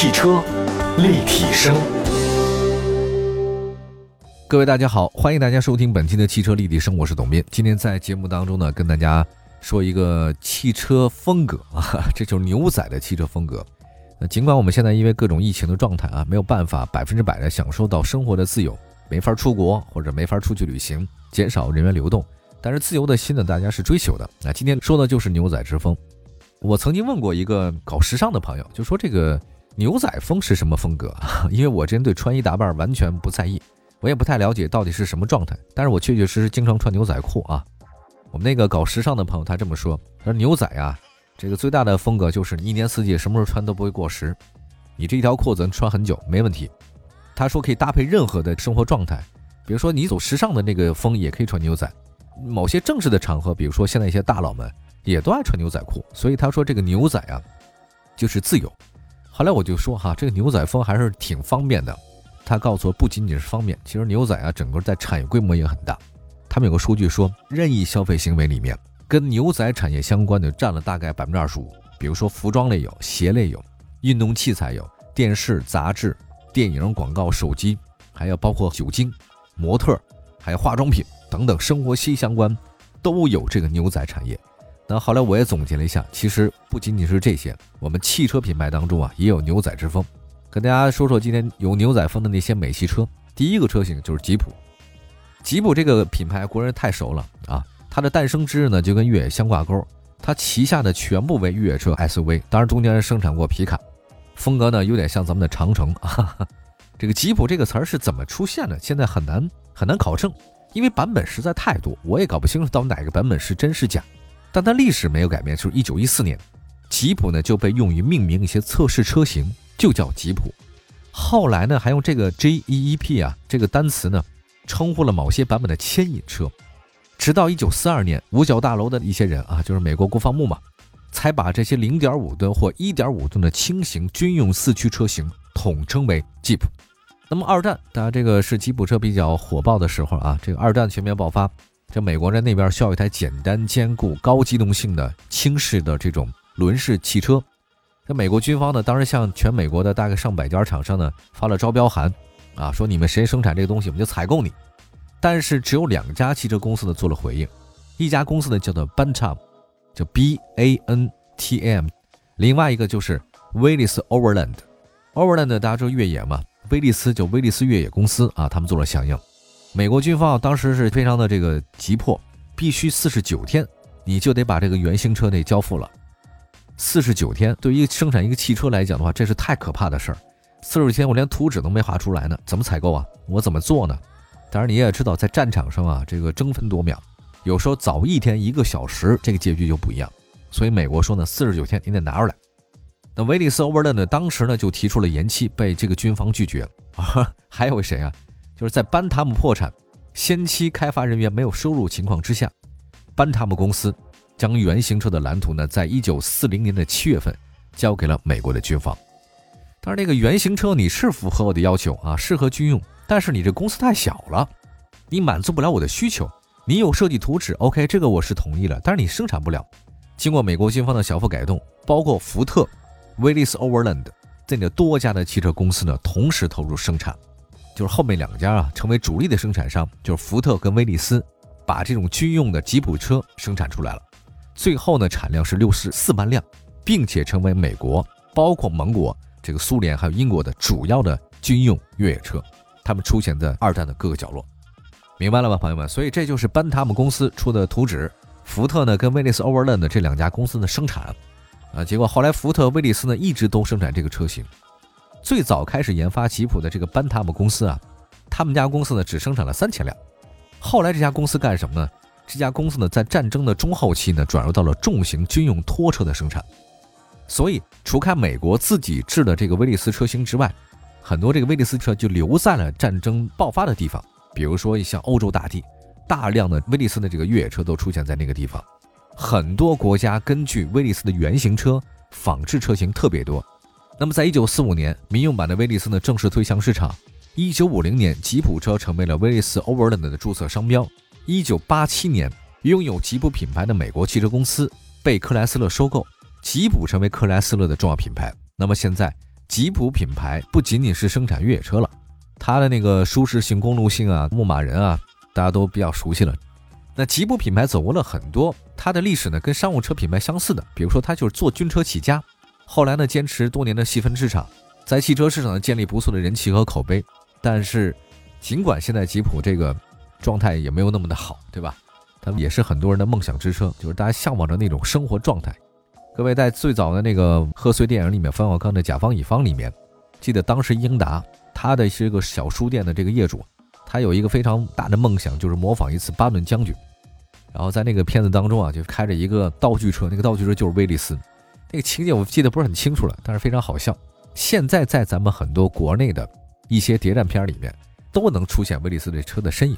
汽车立体声，各位大家好，欢迎大家收听本期的汽车立体声，我是董斌。今天在节目当中呢，跟大家说一个汽车风格啊，这就是牛仔的汽车风格。那尽管我们现在因为各种疫情的状态啊，没有办法百分之百的享受到生活的自由，没法出国或者没法出去旅行，减少人员流动，但是自由的心呢，大家是追求的。那今天说的就是牛仔之风。我曾经问过一个搞时尚的朋友，就说这个牛仔风是什么风格？因为我之前对穿衣打扮完全不在意，我也不太了解到底是什么状态。但是我确确实实经常穿牛仔裤啊。我们那个搞时尚的朋友他这么说：他说牛仔啊，这个最大的风格就是一年四季什么时候穿都不会过时，你这一条裤子能穿很久没问题。他说可以搭配任何的生活状态，比如说你走时尚的那个风也可以穿牛仔，某些正式的场合，比如说现在一些大佬们。也都爱穿牛仔裤，所以他说这个牛仔啊，就是自由。后来我就说哈，这个牛仔风还是挺方便的。他告诉我，不仅仅是方便，其实牛仔啊，整个在产业规模也很大。他们有个数据说，任意消费行为里面，跟牛仔产业相关的占了大概百分之二十五。比如说服装类有，鞋类有，运动器材有，电视、杂志、电影、广告、手机，还有包括酒精、模特，还有化妆品等等生活息息相关，都有这个牛仔产业。那后来我也总结了一下，其实不仅仅是这些，我们汽车品牌当中啊也有牛仔之风。跟大家说说今天有牛仔风的那些美系车。第一个车型就是吉普。吉普这个品牌国人太熟了啊，它的诞生之日呢就跟越野相挂钩。它旗下的全部为越野车 SUV，当然中间生产过皮卡，风格呢有点像咱们的长城。这个吉普这个词儿是怎么出现的？现在很难很难考证，因为版本实在太多，我也搞不清楚到哪个版本是真是假。但它历史没有改变，就是一九一四年，吉普呢就被用于命名一些测试车型，就叫吉普。后来呢，还用这个 J E E P 啊这个单词呢，称呼了某些版本的牵引车。直到一九四二年，五角大楼的一些人啊，就是美国国防部嘛，才把这些零点五吨或一点五吨的轻型军用四驱车型统称为吉普。那么二战，大家这个是吉普车比较火爆的时候啊，这个二战全面爆发。这美国人那边需要一台简单、坚固、高机动性的轻式的这种轮式汽车。这美国军方呢，当时向全美国的大概上百家厂商呢发了招标函，啊，说你们谁生产这个东西，我们就采购你。但是只有两家汽车公司呢做了回应，一家公司呢叫做 Bantam，叫 B A N T M，另外一个就是威利斯 Overland。Overland 大家知道越野嘛，威利斯就威利斯越野公司啊，他们做了响应。美国军方，当时是非常的这个急迫，必须四十九天，你就得把这个原型车得交付了。四十九天对于生产一个汽车来讲的话，这是太可怕的事儿。四十九天我连图纸都没画出来呢，怎么采购啊？我怎么做呢？当然你也知道，在战场上啊，这个争分夺秒，有时候早一天一个小时，这个结局就不一样。所以美国说呢，四十九天你得拿出来。那威利斯欧 n 勒呢，当时呢就提出了延期，被这个军方拒绝了。还有谁啊？就是在班塔姆破产、先期开发人员没有收入情况之下，班塔姆公司将原型车的蓝图呢，在一九四零年的七月份交给了美国的军方。但是那个原型车你是符合我的要求啊，适合军用，但是你这公司太小了，你满足不了我的需求。你有设计图纸，OK，这个我是同意了，但是你生产不了。经过美国军方的小幅改动，包括福特、威利斯 Overland 这样的多家的汽车公司呢，同时投入生产。就是后面两家啊，成为主力的生产商，就是福特跟威利斯，把这种军用的吉普车生产出来了。最后呢，产量是六十四万辆，并且成为美国、包括盟国、这个苏联还有英国的主要的军用越野车。他们出现在二战的各个角落，明白了吗，朋友们？所以这就是班塔姆公司出的图纸，福特呢跟威利斯 Overland 这两家公司的生产，啊，结果后来福特、威利斯呢一直都生产这个车型。最早开始研发吉普的这个班塔姆公司啊，他们家公司呢只生产了三千辆。后来这家公司干什么呢？这家公司呢在战争的中后期呢转入到了重型军用拖车的生产。所以除开美国自己制的这个威利斯车型之外，很多这个威利斯车就留在了战争爆发的地方，比如说像欧洲大地，大量的威利斯的这个越野车都出现在那个地方。很多国家根据威利斯的原型车仿制车型特别多。那么，在一九四五年，民用版的威利斯呢正式推向市场。一九五零年，吉普车成为了威利斯 Overland 的注册商标。一九八七年，拥有吉普品牌的美国汽车公司被克莱斯勒收购，吉普成为克莱斯勒的重要品牌。那么现在，吉普品牌不仅仅是生产越野车了，它的那个舒适性、公路性啊、牧马人啊，大家都比较熟悉了。那吉普品牌走过了很多，它的历史呢跟商务车品牌相似的，比如说它就是做军车起家，后来呢坚持多年的细分市场，在汽车市场呢建立不错的人气和口碑。但是，尽管现在吉普这个状态也没有那么的好，对吧？它也是很多人的梦想之车，就是大家向往着那种生活状态。各位在最早的那个贺岁电影里面，冯小刚的《甲方乙方》里面，记得当时英达他的是一个小书店的这个业主，他有一个非常大的梦想，就是模仿一次巴顿将军。然后在那个片子当中啊，就开着一个道具车，那个道具车就是威利斯。那个情节我记得不是很清楚了，但是非常好笑。现在在咱们很多国内的一些谍战片里面，都能出现威利斯这车的身影。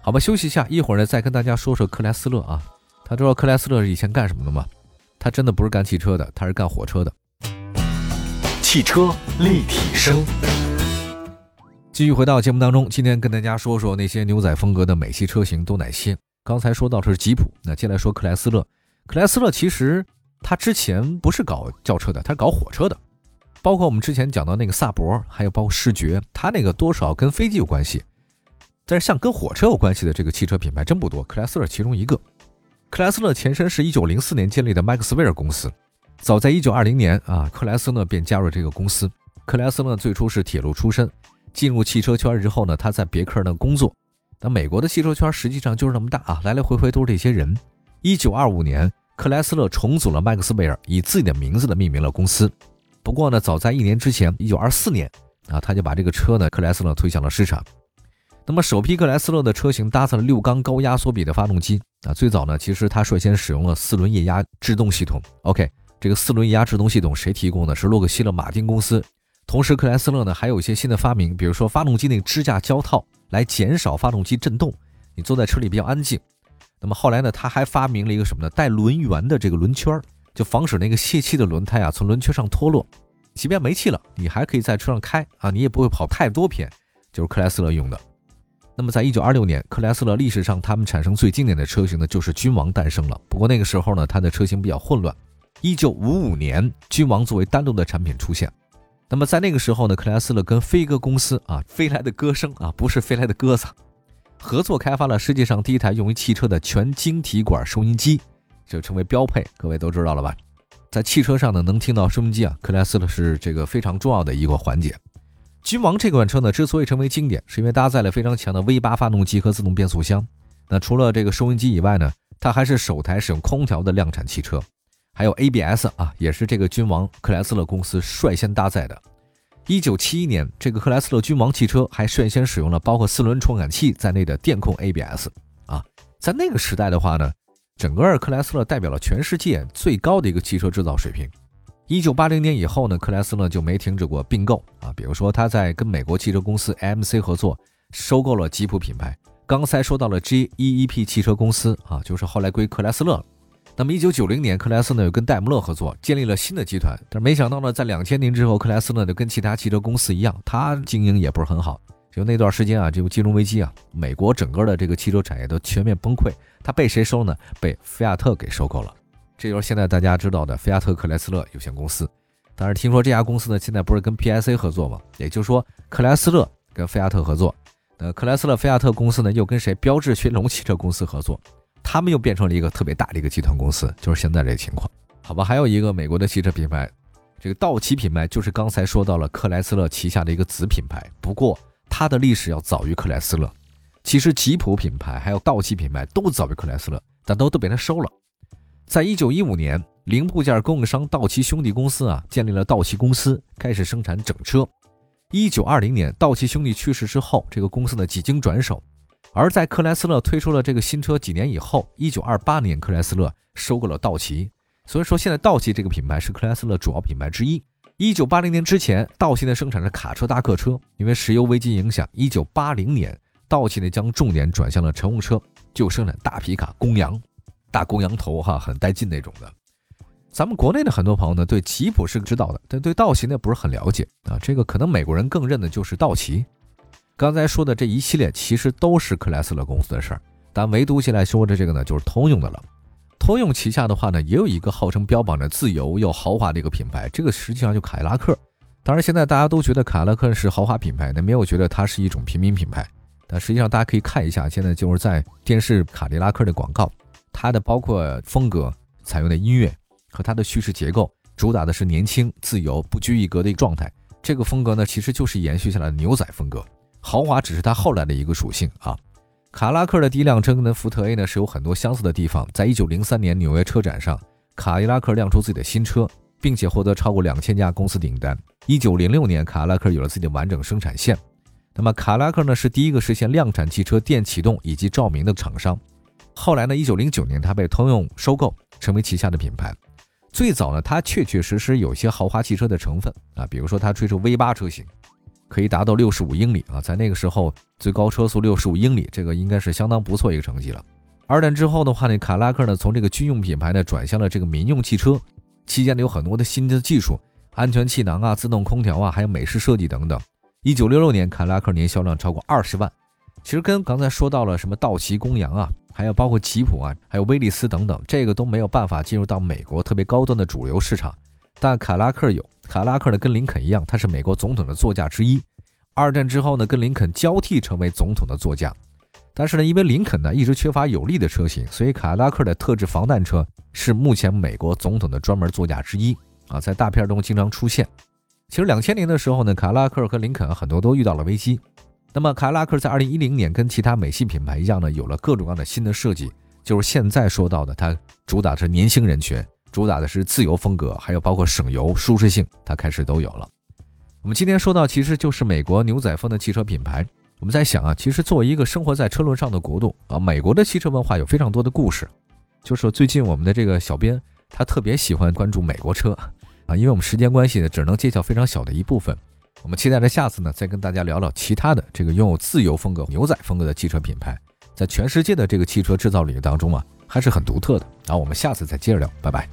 好吧，休息一下，一会儿呢再跟大家说说克莱斯勒啊。他知道克莱斯勒是以前干什么的吗？他真的不是干汽车的，他是干火车的。汽车立体声。继续回到节目当中，今天跟大家说说那些牛仔风格的美系车型都哪些。刚才说到的是吉普，那接下来说克莱斯勒。克莱斯勒其实他之前不是搞轿车的，他是搞火车的。包括我们之前讲到那个萨博，还有包括视觉，它那个多少跟飞机有关系。但是像跟火车有关系的这个汽车品牌真不多，克莱斯勒其中一个。克莱斯勒前身是一九零四年建立的麦克斯韦尔公司，早在一九二零年啊，克莱斯勒便加入这个公司。克莱斯勒最初是铁路出身，进入汽车圈之后呢，他在别克呢工作。那美国的汽车圈实际上就是那么大啊，来来回回都是这些人。一九二五年，克莱斯勒重组了麦克斯韦尔，以自己的名字的命名了公司。不过呢，早在一年之前，一九二四年啊，他就把这个车呢，克莱斯勒推向了市场。那么首批克莱斯勒的车型搭载了六缸高压缩比的发动机啊，最早呢，其实它率先使用了四轮液压制动系统。OK，这个四轮液压制动系统谁提供的？是洛克希勒马丁公司。同时，克莱斯勒呢还有一些新的发明，比如说发动机那个支架胶套。来减少发动机震动，你坐在车里比较安静。那么后来呢，他还发明了一个什么呢？带轮缘的这个轮圈，就防止那个泄气的轮胎啊从轮圈上脱落。即便没气了，你还可以在车上开啊，你也不会跑太多偏。就是克莱斯勒用的。那么在一九二六年，克莱斯勒历史上他们产生最经典的车型呢，就是君王诞生了。不过那个时候呢，它的车型比较混乱。一九五五年，君王作为单独的产品出现。那么在那个时候呢，克莱斯勒跟飞鸽公司啊，飞来的歌声啊，不是飞来的鸽子，合作开发了世界上第一台用于汽车的全晶体管收音机，就成为标配。各位都知道了吧？在汽车上呢，能听到收音机啊，克莱斯勒是这个非常重要的一个环节。君王这款车呢，之所以成为经典，是因为搭载了非常强的 V8 发动机和自动变速箱。那除了这个收音机以外呢，它还是首台使用空调的量产汽车。还有 ABS 啊，也是这个君王克莱斯勒公司率先搭载的。一九七一年，这个克莱斯勒君王汽车还率先使用了包括四轮传感器在内的电控 ABS 啊。在那个时代的话呢，整个克莱斯勒代表了全世界最高的一个汽车制造水平。一九八零年以后呢，克莱斯勒就没停止过并购啊，比如说他在跟美国汽车公司 AMC 合作，收购了吉普品牌。刚才说到了 GEEP 汽车公司啊，就是后来归克莱斯勒了。那么，一九九零年，克莱斯呢又跟戴姆勒合作，建立了新的集团。但是没想到呢，在两千年之后，克莱斯呢就跟其他汽车公司一样，它经营也不是很好。就那段时间啊，这个金融危机啊，美国整个的这个汽车产业都全面崩溃。它被谁收呢？被菲亚特给收购了。这就是现在大家知道的菲亚特克莱斯勒有限公司。但是听说这家公司呢，现在不是跟 PSA 合作吗？也就是说，克莱斯勒跟菲亚特合作。那克莱斯勒菲亚特公司呢，又跟谁？标致雪龙汽车公司合作。他们又变成了一个特别大的一个集团公司，就是现在这个情况，好吧？还有一个美国的汽车品牌，这个道奇品牌就是刚才说到了克莱斯勒旗下的一个子品牌，不过它的历史要早于克莱斯勒。其实吉普品牌还有道奇品牌都早于克莱斯勒，但都都被他收了。在一九一五年，零部件供应商道奇兄弟公司啊建立了道奇公司，开始生产整车。一九二零年，道奇兄弟去世之后，这个公司呢几经转手。而在克莱斯勒推出了这个新车几年以后，一九二八年，克莱斯勒收购了道奇，所以说现在道奇这个品牌是克莱斯勒主要品牌之一。一九八零年之前，道奇呢生产着卡车、大客车，因为石油危机影响，一九八零年，道奇呢将重点转向了乘用车，就生产大皮卡、公羊、大公羊头，哈，很带劲那种的。咱们国内的很多朋友呢对吉普是知道的，但对道奇呢不是很了解啊。这个可能美国人更认的就是道奇。刚才说的这一系列其实都是克莱斯勒公司的事儿，但唯独现在说的这个呢，就是通用的了。通用旗下的话呢，也有一个号称标榜着自由又豪华的一个品牌，这个实际上就凯迪拉克。当然，现在大家都觉得凯迪拉克是豪华品牌，那没有觉得它是一种平民品牌。但实际上，大家可以看一下，现在就是在电视凯迪拉克的广告，它的包括风格、采用的音乐和它的叙事结构，主打的是年轻、自由、不拘一格的一个状态。这个风格呢，其实就是延续下来的牛仔风格，豪华只是它后来的一个属性啊。卡拉克的第一辆车跟福特 A 呢是有很多相似的地方。在一九零三年纽约车展上，卡迪拉克亮出自己的新车。并且获得超过两千家公司订单。一九零六年，卡拉克有了自己的完整生产线。那么，卡拉克呢是第一个实现量产汽车电启动以及照明的厂商。后来呢，一九零九年，它被通用收购，成为旗下的品牌。最早呢，它确确实实有些豪华汽车的成分啊，比如说它推出 V 八车型，可以达到六十五英里啊，在那个时候最高车速六十五英里，这个应该是相当不错一个成绩了。二战之后的话呢，卡拉克呢从这个军用品牌呢转向了这个民用汽车。期间呢有很多的新的技术，安全气囊啊、自动空调啊，还有美式设计等等。一九六六年，凯迪拉克年销量超过二十万。其实跟刚才说到了什么道奇、公羊啊，还有包括吉普啊，还有威利斯等等，这个都没有办法进入到美国特别高端的主流市场。但凯拉克有，凯拉克呢跟林肯一样，它是美国总统的座驾之一。二战之后呢，跟林肯交替成为总统的座驾。但是呢，因为林肯呢一直缺乏有力的车型，所以卡拉克的特制防弹车是目前美国总统的专门座驾之一啊，在大片中经常出现。其实两千年的时候呢，卡拉克和林肯很多都遇到了危机。那么卡拉克在二零一零年跟其他美系品牌一样呢，有了各种各样的新的设计，就是现在说到的，它主打是年轻人群，主打的是自由风格，还有包括省油、舒适性，它开始都有了。我们今天说到，其实就是美国牛仔风的汽车品牌。我们在想啊，其实作为一个生活在车轮上的国度啊，美国的汽车文化有非常多的故事。就是最近我们的这个小编他特别喜欢关注美国车啊，因为我们时间关系呢，只能介绍非常小的一部分。我们期待着下次呢，再跟大家聊聊其他的这个拥有自由风格、牛仔风格的汽车品牌，在全世界的这个汽车制造领域当中啊，还是很独特的。然后我们下次再接着聊，拜拜。